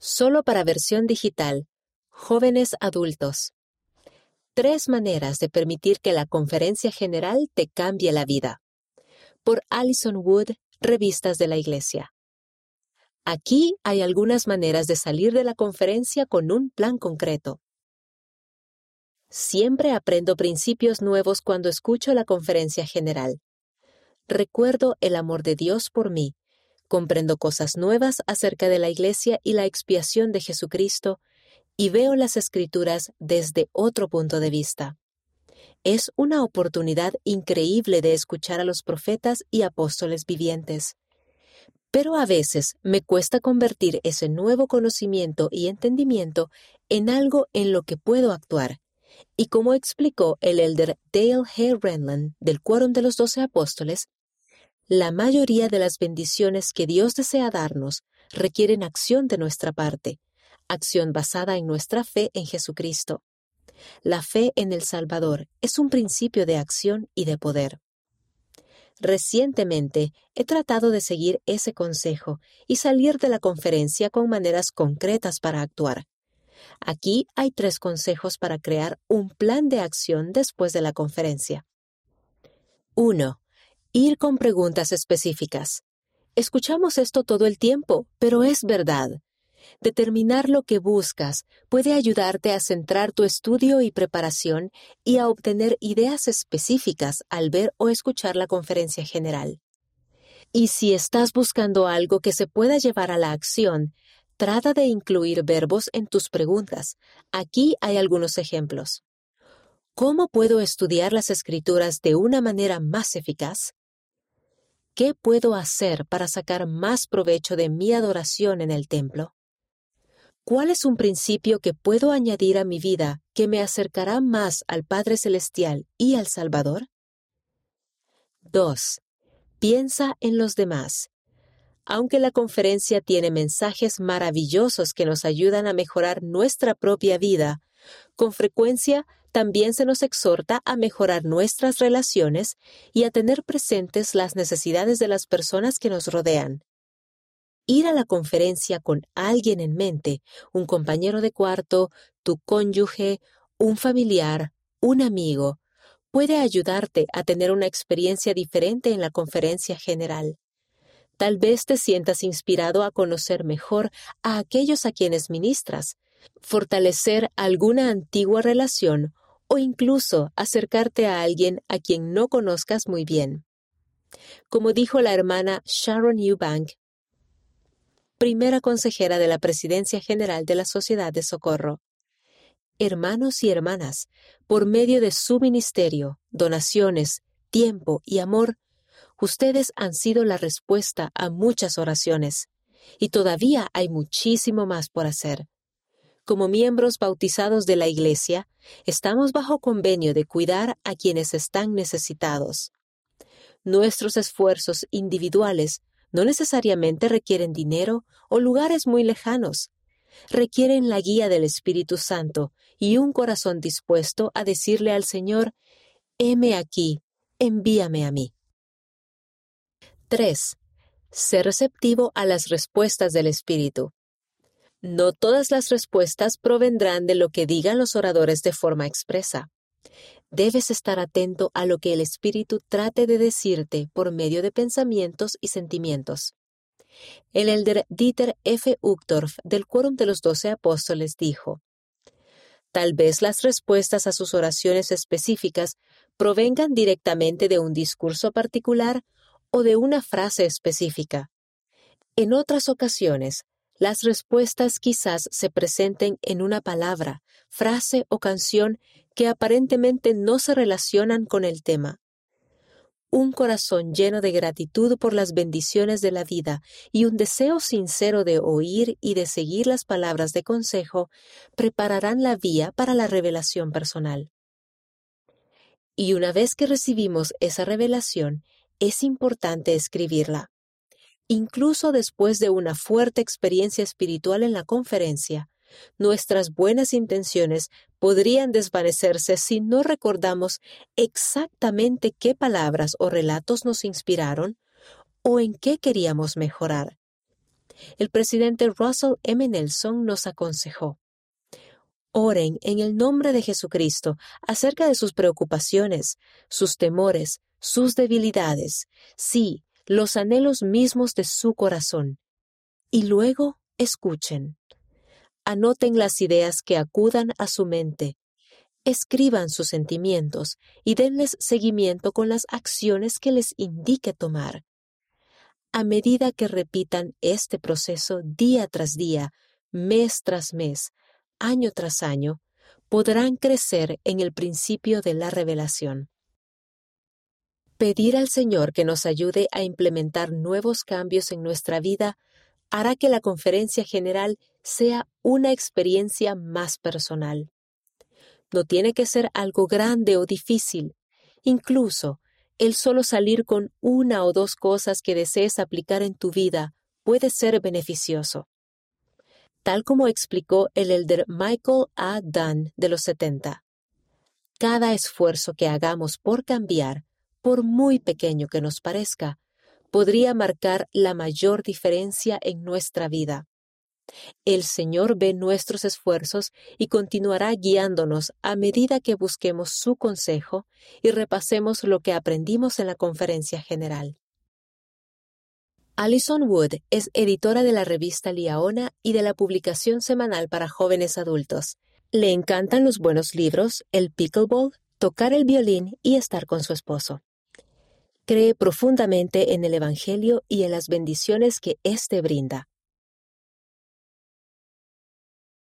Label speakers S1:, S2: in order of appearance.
S1: Solo para versión digital. Jóvenes adultos. Tres maneras de permitir que la conferencia general te cambie la vida. Por Alison Wood, Revistas de la Iglesia. Aquí hay algunas maneras de salir de la conferencia con un plan concreto. Siempre aprendo principios nuevos cuando escucho la conferencia general. Recuerdo el amor de Dios por mí, comprendo cosas nuevas acerca de la Iglesia y la expiación de Jesucristo, y veo las escrituras desde otro punto de vista. Es una oportunidad increíble de escuchar a los profetas y apóstoles vivientes. Pero a veces me cuesta convertir ese nuevo conocimiento y entendimiento en algo en lo que puedo actuar. Y como explicó el elder Dale H. Renland del Quórum de los Doce Apóstoles, la mayoría de las bendiciones que Dios desea darnos requieren acción de nuestra parte, acción basada en nuestra fe en Jesucristo. La fe en el Salvador es un principio de acción y de poder. Recientemente he tratado de seguir ese consejo y salir de la conferencia con maneras concretas para actuar. Aquí hay tres consejos para crear un plan de acción después de la conferencia. 1. Ir con preguntas específicas. Escuchamos esto todo el tiempo, pero es verdad. Determinar lo que buscas puede ayudarte a centrar tu estudio y preparación y a obtener ideas específicas al ver o escuchar la conferencia general. Y si estás buscando algo que se pueda llevar a la acción, trata de incluir verbos en tus preguntas. Aquí hay algunos ejemplos. ¿Cómo puedo estudiar las escrituras de una manera más eficaz? ¿Qué puedo hacer para sacar más provecho de mi adoración en el templo? ¿Cuál es un principio que puedo añadir a mi vida que me acercará más al Padre Celestial y al Salvador? 2. Piensa en los demás. Aunque la conferencia tiene mensajes maravillosos que nos ayudan a mejorar nuestra propia vida, con frecuencia también se nos exhorta a mejorar nuestras relaciones y a tener presentes las necesidades de las personas que nos rodean ir a la conferencia con alguien en mente, un compañero de cuarto, tu cónyuge, un familiar, un amigo, puede ayudarte a tener una experiencia diferente en la conferencia general. Tal vez te sientas inspirado a conocer mejor a aquellos a quienes ministras, fortalecer alguna antigua relación o incluso acercarte a alguien a quien no conozcas muy bien. Como dijo la hermana Sharon Eubank, primera consejera de la Presidencia General de la Sociedad de Socorro. Hermanos y hermanas, por medio de su ministerio, donaciones, tiempo y amor, ustedes han sido la respuesta a muchas oraciones, y todavía hay muchísimo más por hacer. Como miembros bautizados de la Iglesia, estamos bajo convenio de cuidar a quienes están necesitados. Nuestros esfuerzos individuales no necesariamente requieren dinero o lugares muy lejanos. Requieren la guía del Espíritu Santo y un corazón dispuesto a decirle al Señor, heme aquí, envíame a mí. 3. Ser receptivo a las respuestas del Espíritu. No todas las respuestas provendrán de lo que digan los oradores de forma expresa. Debes estar atento a lo que el Espíritu trate de decirte por medio de pensamientos y sentimientos. El elder Dieter F. Uchtdorf del Quórum de los Doce Apóstoles dijo, Tal vez las respuestas a sus oraciones específicas provengan directamente de un discurso particular o de una frase específica. En otras ocasiones, las respuestas quizás se presenten en una palabra, frase o canción que aparentemente no se relacionan con el tema. Un corazón lleno de gratitud por las bendiciones de la vida y un deseo sincero de oír y de seguir las palabras de consejo prepararán la vía para la revelación personal. Y una vez que recibimos esa revelación, es importante escribirla. Incluso después de una fuerte experiencia espiritual en la conferencia, Nuestras buenas intenciones podrían desvanecerse si no recordamos exactamente qué palabras o relatos nos inspiraron o en qué queríamos mejorar. el presidente Russell M. Nelson nos aconsejó. Oren en el nombre de Jesucristo acerca de sus preocupaciones, sus temores, sus debilidades, sí, los anhelos mismos de su corazón. Y luego escuchen. Anoten las ideas que acudan a su mente. Escriban sus sentimientos y denles seguimiento con las acciones que les indique tomar. A medida que repitan este proceso día tras día, mes tras mes, año tras año, podrán crecer en el principio de la revelación. Pedir al Señor que nos ayude a implementar nuevos cambios en nuestra vida hará que la conferencia general sea una experiencia más personal. No tiene que ser algo grande o difícil. Incluso el solo salir con una o dos cosas que desees aplicar en tu vida puede ser beneficioso. Tal como explicó el elder Michael A. Dunn de los 70. Cada esfuerzo que hagamos por cambiar por muy pequeño que nos parezca, podría marcar la mayor diferencia en nuestra vida. El Señor ve nuestros esfuerzos y continuará guiándonos a medida que busquemos su consejo y repasemos lo que aprendimos en la conferencia general. Alison Wood es editora de la revista Liaona y de la publicación semanal para jóvenes adultos. Le encantan los buenos libros, el pickleball, tocar el violín y estar con su esposo cree profundamente en el Evangelio y en las bendiciones que éste brinda.